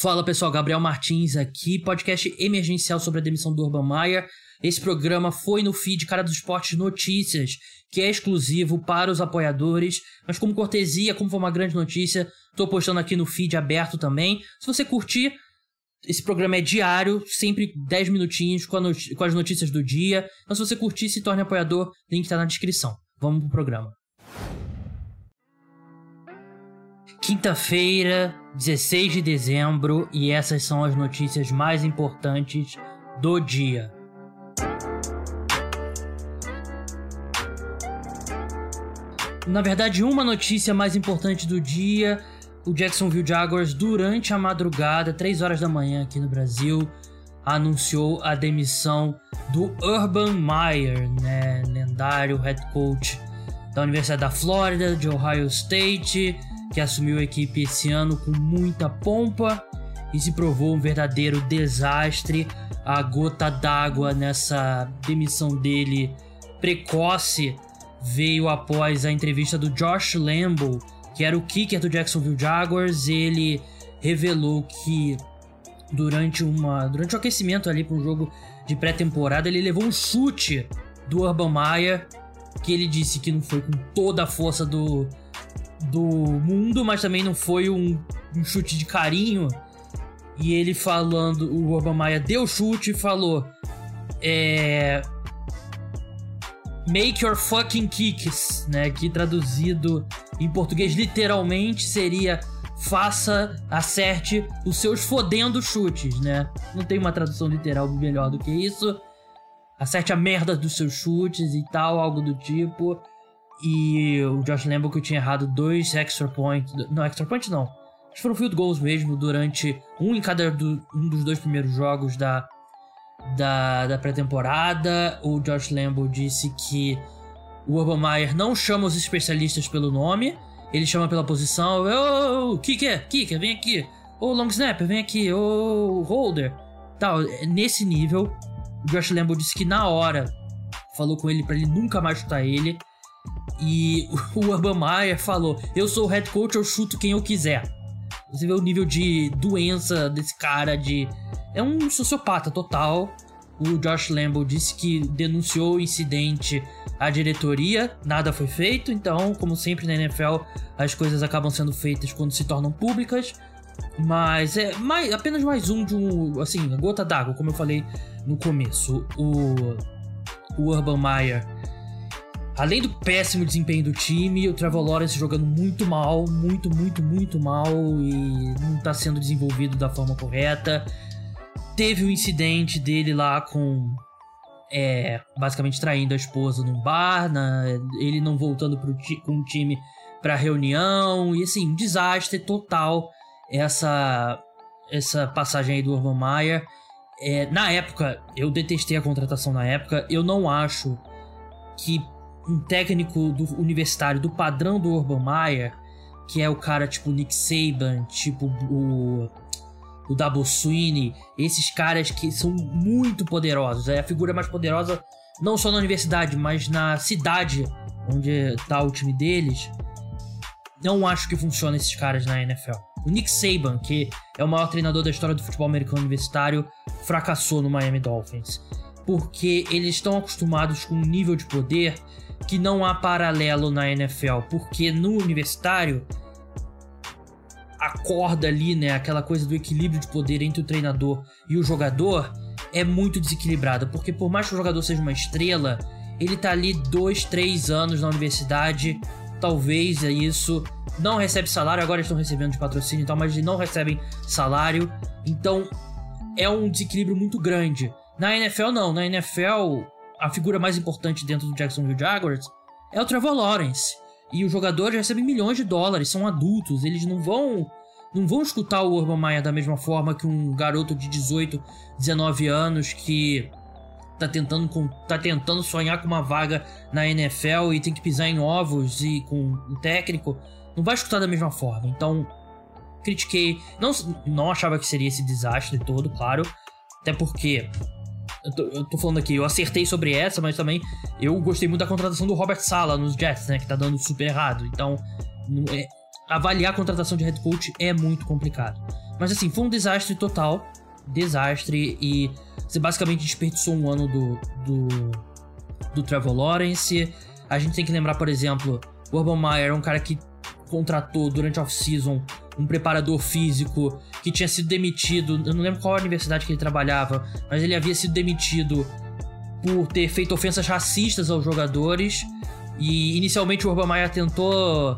Fala pessoal, Gabriel Martins aqui, podcast emergencial sobre a demissão do Urban Meyer. Esse programa foi no feed Cara dos Esportes Notícias, que é exclusivo para os apoiadores, mas como cortesia, como foi uma grande notícia, tô postando aqui no feed aberto também. Se você curtir, esse programa é diário, sempre 10 minutinhos com, com as notícias do dia. Então se você curtir, se torne apoiador, link tá na descrição. Vamos pro programa. Quinta-feira, 16 de dezembro, e essas são as notícias mais importantes do dia. Na verdade, uma notícia mais importante do dia: o Jacksonville Jaguars, durante a madrugada, 3 horas da manhã aqui no Brasil, anunciou a demissão do Urban Meyer, né, lendário head coach da Universidade da Flórida, de Ohio State que assumiu a equipe esse ano com muita pompa e se provou um verdadeiro desastre. A gota d'água nessa demissão dele precoce veio após a entrevista do Josh Lambo, que era o kicker do Jacksonville Jaguars. Ele revelou que durante uma durante o aquecimento ali para um jogo de pré-temporada ele levou um chute do Urban Meyer que ele disse que não foi com toda a força do do mundo, mas também não foi um, um chute de carinho. E ele falando, o Obama deu chute e falou: é, Make your fucking kicks, né? Que traduzido em português literalmente seria faça, acerte os seus fodendo chutes, né? Não tem uma tradução literal melhor do que isso. Acerte a merda dos seus chutes e tal, algo do tipo. E o Josh Lambo que eu tinha errado dois extra points. Não, extra point não. Acho foram field goals mesmo durante um em cada do, um dos dois primeiros jogos da, da, da pré-temporada. O Josh Lambo disse que o Urban Meyer não chama os especialistas pelo nome, ele chama pela posição. Ô, oh, kicker, kicker, vem aqui. Ô, oh, long snapper, vem aqui. Ô, oh, holder. Tal, nesse nível, o Josh Lambo disse que na hora falou com ele para ele nunca mais chutar ele. E o Urban Meyer falou: Eu sou o head coach, eu chuto quem eu quiser. Você vê o nível de doença desse cara, de. É um sociopata total. O Josh Lambo disse que denunciou o incidente à diretoria, nada foi feito, então, como sempre na NFL, as coisas acabam sendo feitas quando se tornam públicas. Mas é mais, apenas mais um de um. Assim, gota d'água, como eu falei no começo. O, o Urban Meyer Além do péssimo desempenho do time, o Trevor Lawrence jogando muito mal, muito, muito, muito mal e não está sendo desenvolvido da forma correta. Teve o incidente dele lá com. É, basicamente traindo a esposa num bar, na, ele não voltando pro com o time pra reunião, e assim, um desastre total essa, essa passagem aí do Urban Meyer. É, na época, eu detestei a contratação na época, eu não acho que um técnico do universitário do padrão do Urban Meyer, que é o cara tipo Nick Saban, tipo o o Double Sweeney, esses caras que são muito poderosos. É a figura mais poderosa não só na universidade, mas na cidade onde está o time deles. Não acho que funciona esses caras na NFL. O Nick Saban, que é o maior treinador da história do futebol americano universitário, fracassou no Miami Dolphins. Porque eles estão acostumados com um nível de poder que não há paralelo na NFL, porque no universitário a corda ali, né, aquela coisa do equilíbrio de poder entre o treinador e o jogador é muito desequilibrada, porque por mais que o jogador seja uma estrela, ele tá ali dois, três anos na universidade, talvez é isso, não recebe salário, agora estão recebendo de patrocínio e tal, mas não recebem salário, então é um desequilíbrio muito grande. Na NFL não, na NFL a figura mais importante dentro do Jacksonville Jaguars é o Trevor Lawrence. E os jogadores recebem milhões de dólares, são adultos, eles não vão não vão escutar o Urban Meyer da mesma forma que um garoto de 18, 19 anos que tá tentando, tá tentando sonhar com uma vaga na NFL e tem que pisar em ovos e com um técnico, não vai escutar da mesma forma. Então, critiquei, não, não achava que seria esse desastre todo, claro, até porque eu tô, falando aqui, eu acertei sobre essa, mas também eu gostei muito da contratação do Robert Sala nos Jets, né? Que tá dando super errado. Então, é, avaliar a contratação de head coach é muito complicado. Mas assim, foi um desastre total. Desastre e você basicamente desperdiçou um ano do, do, do Trevor Lawrence. A gente tem que lembrar, por exemplo, o Urban Meyer é um cara que contratou durante a off-season um preparador físico que tinha sido demitido. Eu não lembro qual universidade que ele trabalhava, mas ele havia sido demitido por ter feito ofensas racistas aos jogadores. E inicialmente o Urban Meyer tentou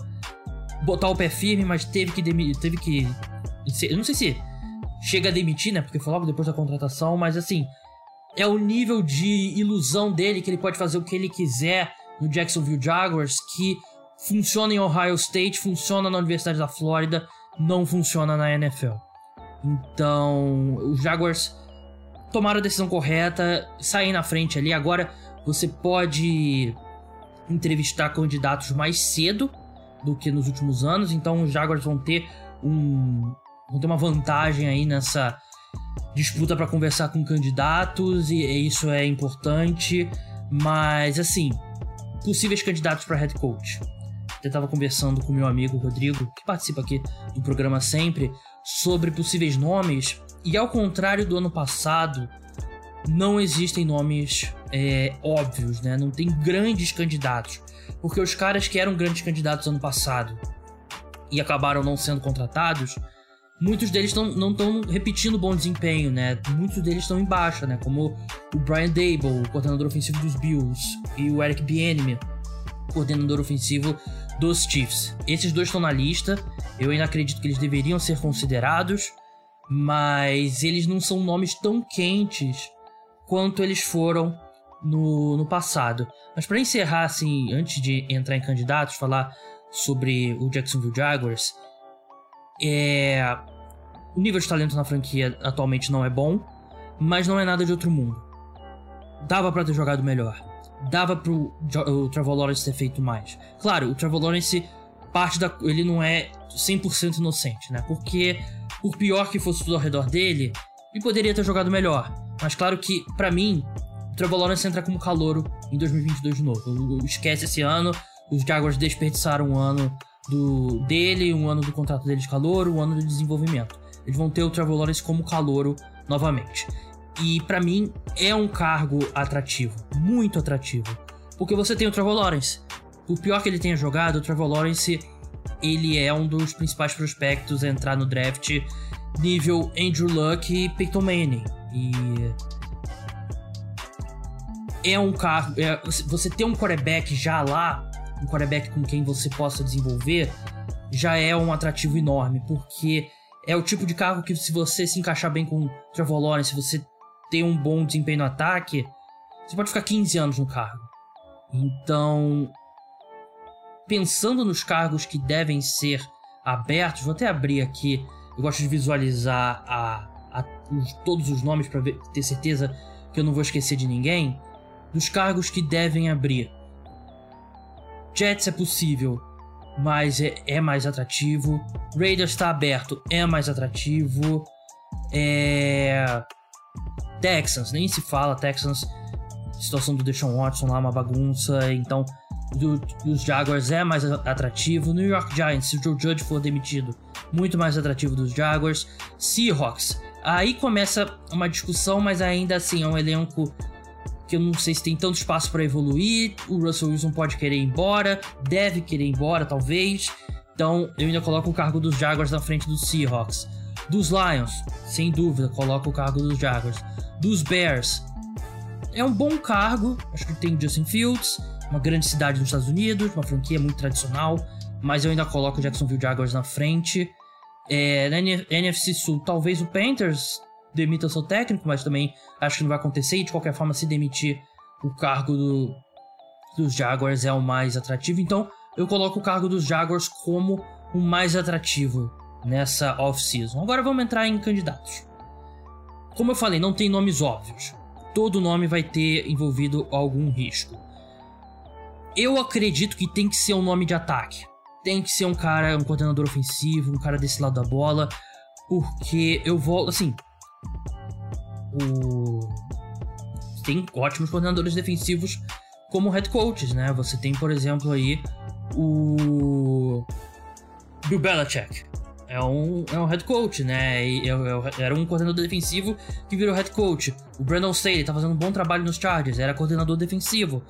botar o pé firme, mas teve que teve que eu não sei se chega a demitir, né? Porque foi logo depois da contratação, mas assim, é o nível de ilusão dele que ele pode fazer o que ele quiser no Jacksonville Jaguars que funciona em Ohio State, funciona na Universidade da Flórida, não funciona na NFL. Então, os Jaguars tomaram a decisão correta, saem na frente ali. Agora você pode entrevistar candidatos mais cedo do que nos últimos anos, então os Jaguars vão ter um vão ter uma vantagem aí nessa disputa para conversar com candidatos e isso é importante, mas assim, possíveis candidatos para head coach. Eu estava conversando com meu amigo Rodrigo, que participa aqui do programa sempre, sobre possíveis nomes, e ao contrário do ano passado, não existem nomes é, óbvios, né? Não tem grandes candidatos. Porque os caras que eram grandes candidatos ano passado e acabaram não sendo contratados, muitos deles tão, não estão repetindo bom desempenho, né? Muitos deles estão em baixa, né? Como o Brian Dable, o coordenador ofensivo dos Bills, e o Eric Bieniemy, coordenador ofensivo dos Chiefs. Esses dois estão na lista. Eu ainda acredito que eles deveriam ser considerados, mas eles não são nomes tão quentes quanto eles foram no, no passado. Mas para encerrar, assim, antes de entrar em candidatos, falar sobre o Jacksonville Jaguars, é... o nível de talento na franquia atualmente não é bom, mas não é nada de outro mundo. Dava para ter jogado melhor dava pro o Trevor Lawrence ter feito mais. Claro, o Trevor Lawrence parte da ele não é 100% inocente, né? Porque por pior que fosse tudo ao redor dele, ele poderia ter jogado melhor. Mas claro que para mim, o Trevor Lawrence entra como calouro em 2022 de novo. Esquece esse ano, os Jaguars desperdiçaram um ano do dele, um ano do contrato dele de calouro, um ano de desenvolvimento. Eles vão ter o Trevor Lawrence como calouro novamente. E para mim é um cargo atrativo, muito atrativo. Porque você tem o Trevor Lawrence. Por pior que ele tenha jogado, o Trevor Lawrence ele é um dos principais prospectos a entrar no draft nível Andrew Luck e Peyton Manning. E é um cargo, é, você ter um quarterback já lá, um quarterback com quem você possa desenvolver, já é um atrativo enorme, porque é o tipo de cargo que se você se encaixar bem com o Trevor Lawrence, você ter um bom desempenho no ataque, você pode ficar 15 anos no cargo. Então, pensando nos cargos que devem ser abertos, vou até abrir aqui. Eu gosto de visualizar a, a, os, todos os nomes para ter certeza que eu não vou esquecer de ninguém. Dos cargos que devem abrir. Jets é possível, mas é, é mais atrativo. Raiders está aberto, é mais atrativo. É. Texans, nem se fala, Texans, situação do Deshaun Watson lá, uma bagunça, então do, dos Jaguars é mais atrativo. New York Giants, se o Joe Judge for demitido, muito mais atrativo dos Jaguars. Seahawks, aí começa uma discussão, mas ainda assim é um elenco que eu não sei se tem tanto espaço para evoluir. O Russell Wilson pode querer ir embora, deve querer ir embora, talvez. Então eu ainda coloco o cargo dos Jaguars na frente dos Seahawks. Dos Lions, sem dúvida, coloco o cargo dos Jaguars dos Bears. É um bom cargo, acho que tem Justin Fields, uma grande cidade nos Estados Unidos, uma franquia muito tradicional, mas eu ainda coloco o Jacksonville Jaguars na frente. É, na NFC Sul, talvez o Panthers demita seu técnico, mas também acho que não vai acontecer. E de qualquer forma, se demitir, o cargo do, dos Jaguars é o mais atrativo. Então, eu coloco o cargo dos Jaguars como o mais atrativo nessa off-season. Agora vamos entrar em candidatos. Como eu falei, não tem nomes óbvios. Todo nome vai ter envolvido algum risco. Eu acredito que tem que ser um nome de ataque. Tem que ser um cara, um coordenador ofensivo, um cara desse lado da bola. Porque eu vou, assim. O... Tem ótimos coordenadores defensivos como head coaches, né? Você tem, por exemplo, aí o. Bill Belichick é um, é um head coach, né? E era um coordenador defensivo que virou head coach. O Brandon Staley tá fazendo um bom trabalho nos Chargers, era coordenador defensivo.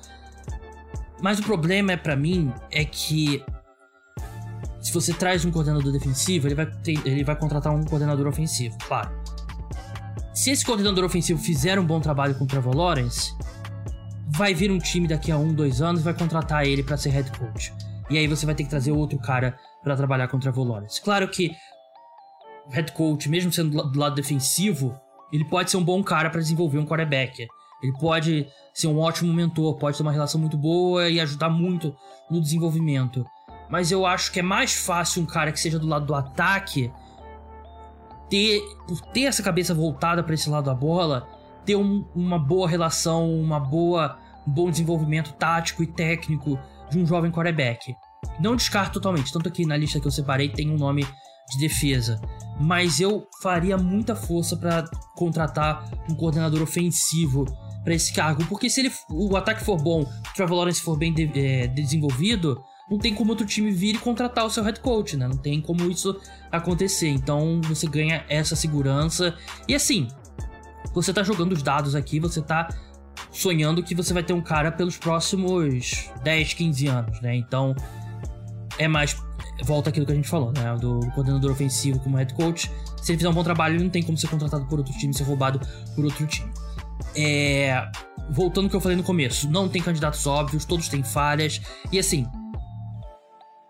Mas o problema é para mim é que se você traz um coordenador defensivo, ele vai, ter, ele vai contratar um coordenador ofensivo, claro. Se esse coordenador ofensivo fizer um bom trabalho com o Trevor Lawrence, vai vir um time daqui a um, dois anos e vai contratar ele para ser head coach. E aí você vai ter que trazer outro cara para trabalhar Trevor Lawrence. Claro que o head coach, mesmo sendo do lado defensivo, ele pode ser um bom cara para desenvolver um quarterback. Ele pode ser um ótimo mentor, pode ter uma relação muito boa e ajudar muito no desenvolvimento. Mas eu acho que é mais fácil um cara que seja do lado do ataque ter, por ter essa cabeça voltada para esse lado da bola, ter um, uma boa relação, uma boa, um bom desenvolvimento tático e técnico de um jovem quarterback. Não descarto totalmente, tanto aqui na lista que eu separei tem um nome de defesa, mas eu faria muita força para contratar um coordenador ofensivo para esse cargo, porque se ele, o ataque for bom, o Trevor Lawrence for bem de, é, desenvolvido, não tem como outro time vir e contratar o seu head coach, né? Não tem como isso acontecer. Então você ganha essa segurança. E assim, você tá jogando os dados aqui, você tá sonhando que você vai ter um cara pelos próximos 10, 15 anos, né? Então é mais. Volta aquilo que a gente falou, né? Do coordenador ofensivo como head coach. Se ele fizer um bom trabalho, ele não tem como ser contratado por outro time, ser roubado por outro time. É, voltando ao que eu falei no começo, não tem candidatos óbvios, todos têm falhas. E assim,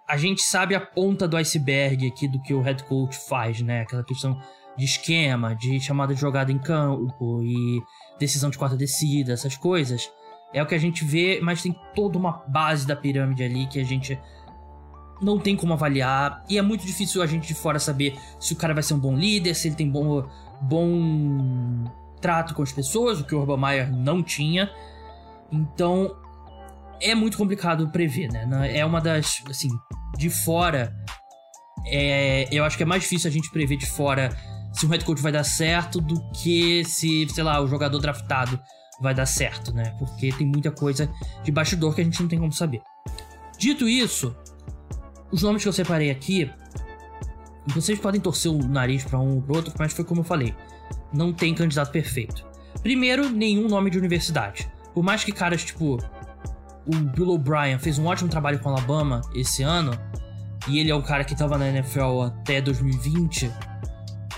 a gente sabe a ponta do iceberg aqui do que o head coach faz, né? Aquela questão de esquema, de chamada de jogada em campo e decisão de quarta descida, essas coisas. É o que a gente vê, mas tem toda uma base da pirâmide ali que a gente não tem como avaliar. E é muito difícil a gente de fora saber se o cara vai ser um bom líder, se ele tem bom, bom trato com as pessoas, o que o Urban Meyer não tinha. Então é muito complicado prever, né? É uma das, assim, de fora. É, eu acho que é mais difícil a gente prever de fora se o head coach vai dar certo do que se, sei lá, o jogador draftado vai dar certo, né? Porque tem muita coisa de bastidor que a gente não tem como saber. Dito isso, os nomes que eu separei aqui, vocês podem torcer o nariz para um ou pro outro, mas foi como eu falei não tem candidato perfeito. Primeiro, nenhum nome de universidade. Por mais que caras tipo o Bill O'Brien fez um ótimo trabalho com Alabama esse ano, e ele é o cara que tava na NFL até 2020,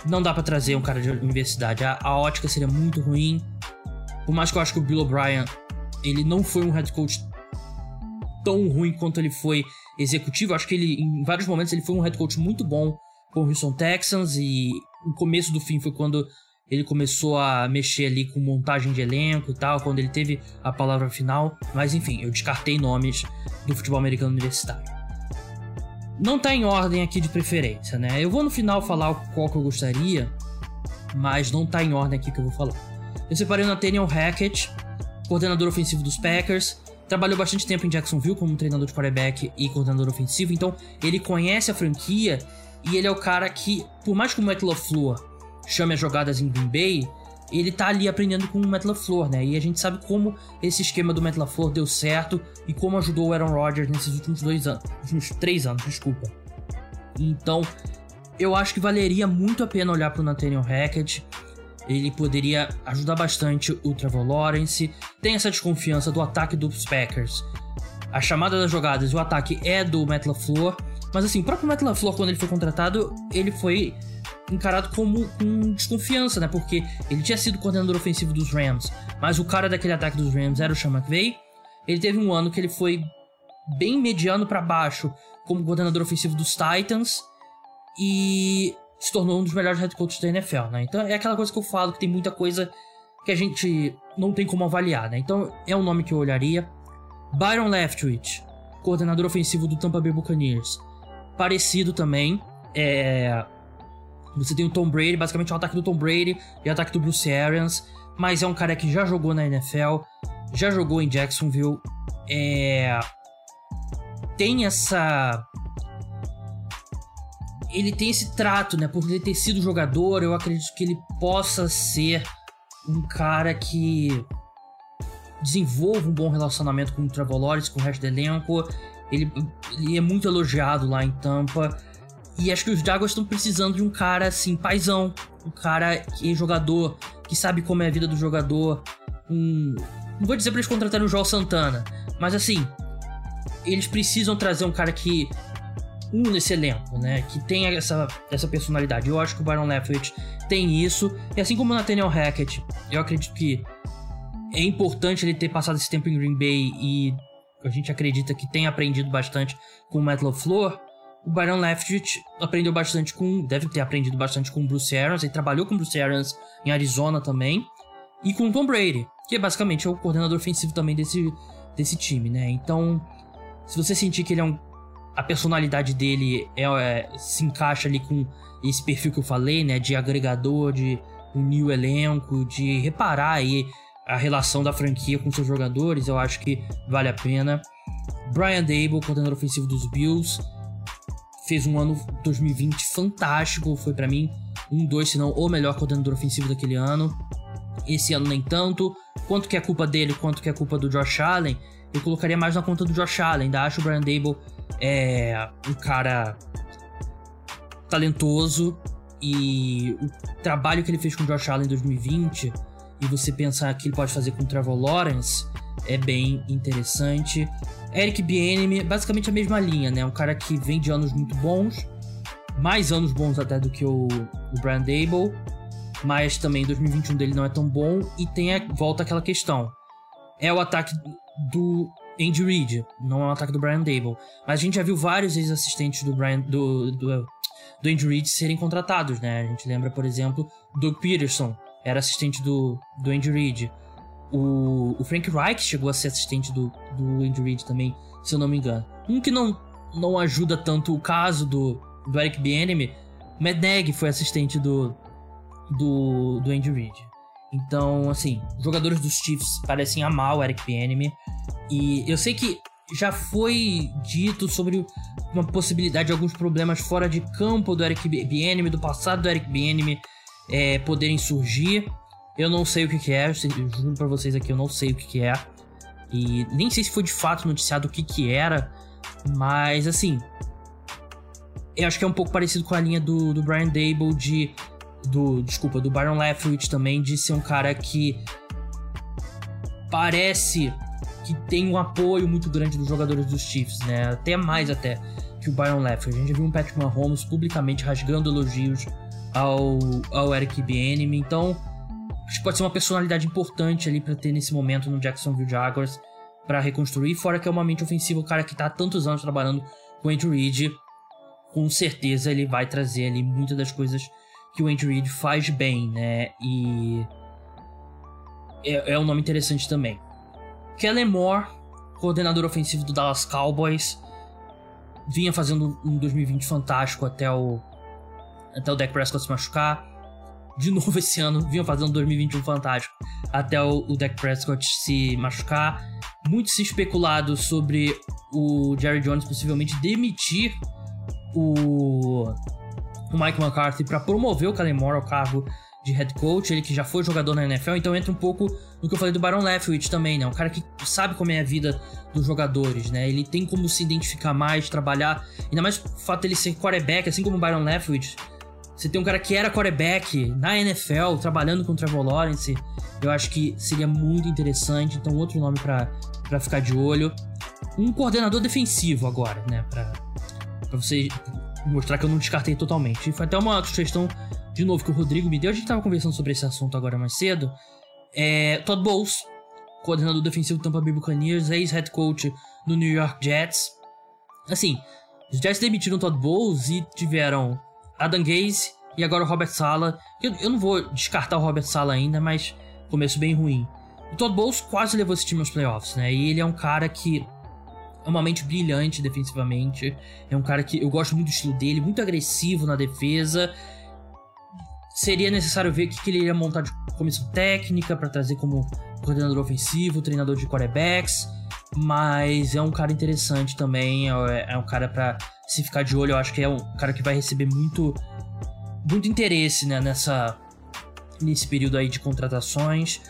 não dá para trazer um cara de universidade. A, a, ótica seria muito ruim. Por mais que eu acho que o Bill O'Brien ele não foi um head coach tão ruim quanto ele foi executivo, acho que ele em vários momentos ele foi um head coach muito bom com o Houston Texans e o começo do fim foi quando ele começou a mexer ali com montagem de elenco e tal, quando ele teve a palavra final. Mas enfim, eu descartei nomes do futebol americano universitário. Não tá em ordem aqui de preferência, né? Eu vou no final falar qual que eu gostaria, mas não tá em ordem aqui que eu vou falar. Eu separei o Nathaniel Hackett, coordenador ofensivo dos Packers. Trabalhou bastante tempo em Jacksonville como treinador de quarterback e coordenador ofensivo, então ele conhece a franquia e ele é o cara que, por mais que o Matt LaFleur chame as jogadas em Green Bay, ele tá ali aprendendo com o Matt LaFleur, né? E a gente sabe como esse esquema do Matt LaFleur deu certo e como ajudou o Aaron Rodgers nesses últimos dois anos, últimos três anos, desculpa. Então, eu acho que valeria muito a pena olhar para o Nathaniel Hackett. Ele poderia ajudar bastante o Trevor Lawrence. Tem essa desconfiança do ataque dos Packers. A chamada das jogadas e o ataque é do Matt LaFleur. Mas assim, o próprio Matt LaFleur, quando ele foi contratado, ele foi encarado como com desconfiança, né? Porque ele tinha sido coordenador ofensivo dos Rams, mas o cara daquele ataque dos Rams era o Sean McVay. Ele teve um ano que ele foi bem mediano para baixo como coordenador ofensivo dos Titans e se tornou um dos melhores head coaches da NFL, né? Então é aquela coisa que eu falo que tem muita coisa que a gente não tem como avaliar, né? Então é um nome que eu olharia. Byron Leftwich, coordenador ofensivo do Tampa Bay Buccaneers. Parecido também. É, você tem o Tom Brady, basicamente é o ataque do Tom Brady e o ataque do Bruce Arians, mas é um cara que já jogou na NFL, já jogou em Jacksonville, é... tem essa ele tem esse trato, né? Por ele ter sido jogador, eu acredito que ele possa ser um cara que desenvolva um bom relacionamento com o Trevor Lawrence, com o resto do elenco. Ele, ele é muito elogiado lá em Tampa. E acho que os Jaguars estão precisando de um cara assim, paizão. Um cara que é jogador, que sabe como é a vida do jogador. Um... Não vou dizer pra eles contratarem o Joel Santana, mas assim, eles precisam trazer um cara que um nesse elenco, né? Que tenha essa, essa personalidade. Eu acho que o Byron Leftwich tem isso. E assim como o Nathaniel Hackett, eu acredito que é importante ele ter passado esse tempo em Green Bay e a gente acredita que tem aprendido bastante com o Matt LaFleur. O Byron Leftwich aprendeu bastante com. Deve ter aprendido bastante com o Bruce Arians. Ele trabalhou com o Bruce Arians em Arizona também. E com o Tom Brady, que é basicamente o coordenador ofensivo também desse, desse time, né? Então, se você sentir que ele é um. A personalidade dele é, é, se encaixa ali com esse perfil que eu falei, né? De agregador, de unir o elenco, de reparar aí a relação da franquia com seus jogadores, eu acho que vale a pena. Brian Dable, coordenador ofensivo dos Bills, fez um ano 2020 fantástico, foi para mim um, dois, se não o melhor coordenador ofensivo daquele ano. Esse ano nem tanto. Quanto que é culpa dele, quanto que é culpa do Josh Allen, eu colocaria mais na conta do Josh Allen. Ainda acho o Brian Dable é, um cara talentoso e o trabalho que ele fez com o Josh Allen em 2020 e você pensar que ele pode fazer com o Trevor Lawrence é bem interessante. Eric Bieniemy, basicamente a mesma linha, né? Um cara que vem de anos muito bons, mais anos bons até do que o, o Brian Dable, mas também 2021 dele não é tão bom e tem a, volta aquela questão. É o ataque do Andy Reid, não é o ataque do Brian Dable. Mas a gente já viu vários ex-assistentes do Brian do, do, do Andy Reid serem contratados, né? A gente lembra, por exemplo, Doug Peterson, era assistente do, do Andy Reid. O, o Frank Reich chegou a ser assistente do, do Andy Reid também, se eu não me engano. Um que não, não ajuda tanto o caso do, do Eric Bieniemy, Matt Nagy foi assistente do, do, do Andy Reid. Então, assim, jogadores dos Chiefs parecem amar o Eric Bieniemy. E eu sei que já foi dito sobre uma possibilidade de alguns problemas fora de campo do Eric Bieniemy, do passado do Eric Bieniemy, é, poderem surgir. Eu não sei o que, que é, eu juro pra vocês aqui, eu não sei o que, que é. E nem sei se foi de fato noticiado o que, que era, mas assim. Eu acho que é um pouco parecido com a linha do, do Brian Dable de. Do, desculpa, do Byron Leftwich também, de ser um cara que parece que tem um apoio muito grande dos jogadores dos Chiefs, né? Até mais até que o Byron Leftwich. A gente viu um Patrick Mahomes publicamente rasgando elogios ao, ao Eric Bieniemy. Então, acho que pode ser uma personalidade importante ali para ter nesse momento no Jacksonville Jaguars para reconstruir. Fora que é uma mente ofensiva, o cara que tá há tantos anos trabalhando com o Andrew Reid, com certeza ele vai trazer ali muitas das coisas que o Andrew Reid faz bem, né? E é, é um nome interessante também. Kellen Moore, coordenador ofensivo do Dallas Cowboys, vinha fazendo um 2020 fantástico até o até o Dak Prescott se machucar. De novo esse ano, vinham fazendo 2021 fantástico até o, o Dak Prescott se machucar. Muito se especulado sobre o Jerry Jones possivelmente demitir o, o Mike McCarthy para promover o Kellen Moore ao cargo de head coach, ele que já foi jogador na NFL, então entra um pouco no que eu falei do Baron Leftwich também, né? Um cara que sabe como é a vida dos jogadores, né? Ele tem como se identificar mais, trabalhar, ainda mais o fato dele ser quarterback, assim como o Baron Leftwich, você tem um cara que era quarterback na NFL, trabalhando com o Trevor Lawrence. Eu acho que seria muito interessante. Então, outro nome para ficar de olho. Um coordenador defensivo agora, né? Pra, pra você mostrar que eu não descartei totalmente. E foi até uma sugestão, de novo, que o Rodrigo me deu. A gente tava conversando sobre esse assunto agora mais cedo. É, Todd Bowles, coordenador defensivo do Tampa Bay Buccaneers, ex-head coach do New York Jets. Assim, os Jets demitiram Todd Bowles e tiveram Adam Gaze e agora o Robert Sala. Eu, eu não vou descartar o Robert Sala ainda, mas começo bem ruim. O Todd Bowles quase levou esse time aos playoffs, né? E ele é um cara que é uma mente brilhante defensivamente. É um cara que eu gosto muito do estilo dele, muito agressivo na defesa. Seria necessário ver o que ele iria montar de comissão técnica para trazer como coordenador ofensivo, treinador de quarterbacks. Mas é um cara interessante também. É, é um cara para se ficar de olho. Eu acho que é um cara que vai receber muito, muito interesse né, nessa, nesse período aí de contratações.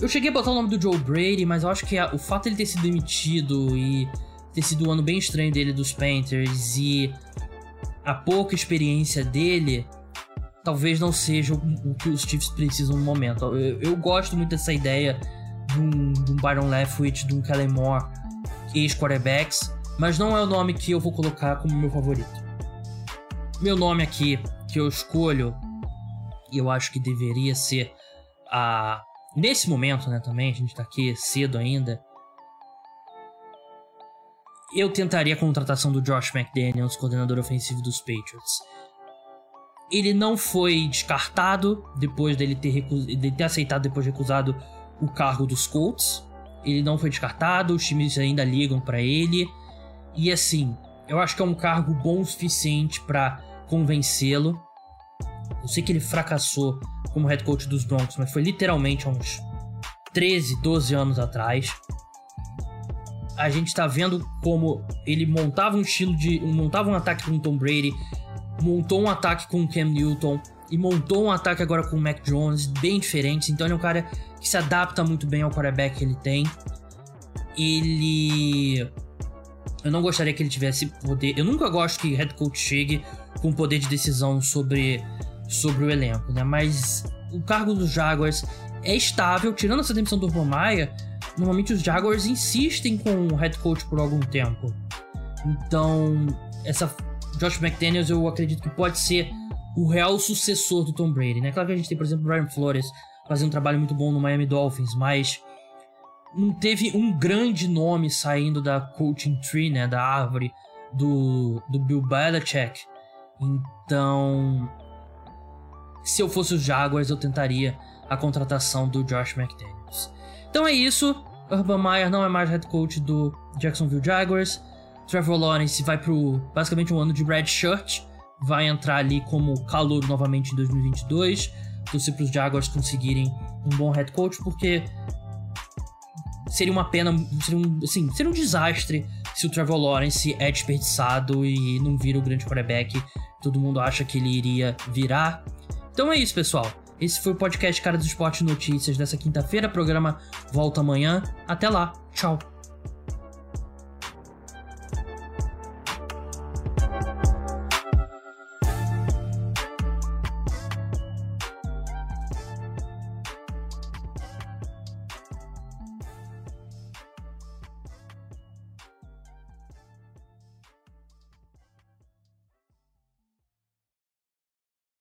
Eu cheguei a botar o nome do Joe Brady, mas eu acho que a, o fato de ele ter sido demitido e ter sido um ano bem estranho dele dos Panthers e a pouca experiência dele talvez não seja o, que os Chiefs precisam no momento. Eu, eu gosto muito dessa ideia de um, de um Byron Leftwich, de um Kellen Moore, ex-quarterbacks, mas não é o nome que eu vou colocar como meu favorito. Meu nome aqui, que eu escolho, e eu acho que deveria ser a. Nesse momento, né, também, a gente tá aqui cedo ainda. Eu tentaria a contratação do Josh McDaniels, coordenador ofensivo dos Patriots. Ele não foi descartado depois dele ter, recus... dele ter aceitado, depois de recusado o cargo dos Colts. Ele não foi descartado, os times ainda ligam para ele. E assim, eu acho que é um cargo bom o suficiente para convencê-lo. Eu sei que ele fracassou como head coach dos Broncos, mas foi literalmente há uns 13, 12 anos atrás. A gente tá vendo como ele montava um estilo de. montava um ataque com o Tom Brady, montou um ataque com o Cam Newton e montou um ataque agora com o Mac Jones, bem diferentes. Então ele é um cara que se adapta muito bem ao quarterback que ele tem. Ele eu não gostaria que ele tivesse poder. Eu nunca gosto que head coach chegue com poder de decisão sobre, sobre o elenco, né? Mas o cargo dos Jaguars é estável, tirando essa demissão do Urban Meyer, normalmente os Jaguars insistem com o head coach por algum tempo. Então, essa Josh McDaniels eu acredito que pode ser o real sucessor do Tom Brady, né? Claro que a gente tem, por exemplo, o Brian Flores fazendo um trabalho muito bom no Miami Dolphins, mas não teve um grande nome saindo da coaching tree, né, da árvore do, do Bill Belichick. Então, se eu fosse os Jaguars, eu tentaria a contratação do Josh McDaniels. Então é isso. Urban Meyer não é mais head coach do Jacksonville Jaguars. Trevor Lawrence vai pro basicamente um ano de red shirt, vai entrar ali como calor novamente em 2022. Torcer para os Jaguars conseguirem um bom head coach, porque seria uma pena, seria um, assim, seria um desastre se o Trevor Lawrence é desperdiçado e não vira o grande quarterback. Todo mundo acha que ele iria virar. Então é isso, pessoal. Esse foi o podcast Cara do Esporte Notícias dessa quinta-feira. Programa volta amanhã. Até lá. Tchau.